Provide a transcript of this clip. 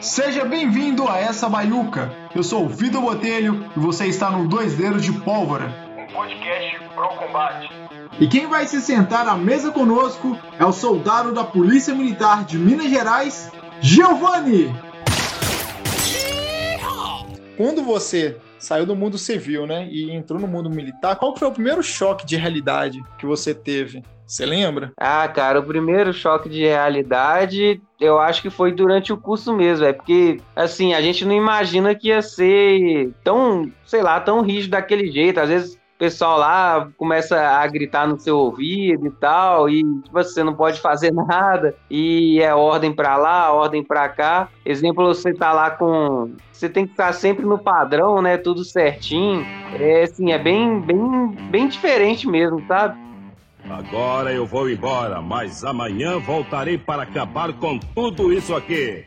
Seja bem-vindo a essa baiuca. Eu sou o Vitor Botelho e você está no Dois Dedos de Pólvora. Um podcast pro combate. E quem vai se sentar à mesa conosco é o soldado da Polícia Militar de Minas Gerais, Giovanni. Quando você saiu do mundo civil, né, e entrou no mundo militar, qual foi o primeiro choque de realidade que você teve? Você lembra? Ah, cara, o primeiro choque de realidade eu acho que foi durante o curso mesmo, é porque, assim, a gente não imagina que ia ser tão, sei lá, tão rígido daquele jeito. Às vezes o pessoal lá começa a gritar no seu ouvido e tal, e tipo, você não pode fazer nada, e é ordem para lá, ordem para cá. Exemplo, você tá lá com. Você tem que estar sempre no padrão, né? Tudo certinho. É assim, é bem, bem, bem diferente mesmo, sabe? Agora eu vou embora, mas amanhã voltarei para acabar com tudo isso aqui.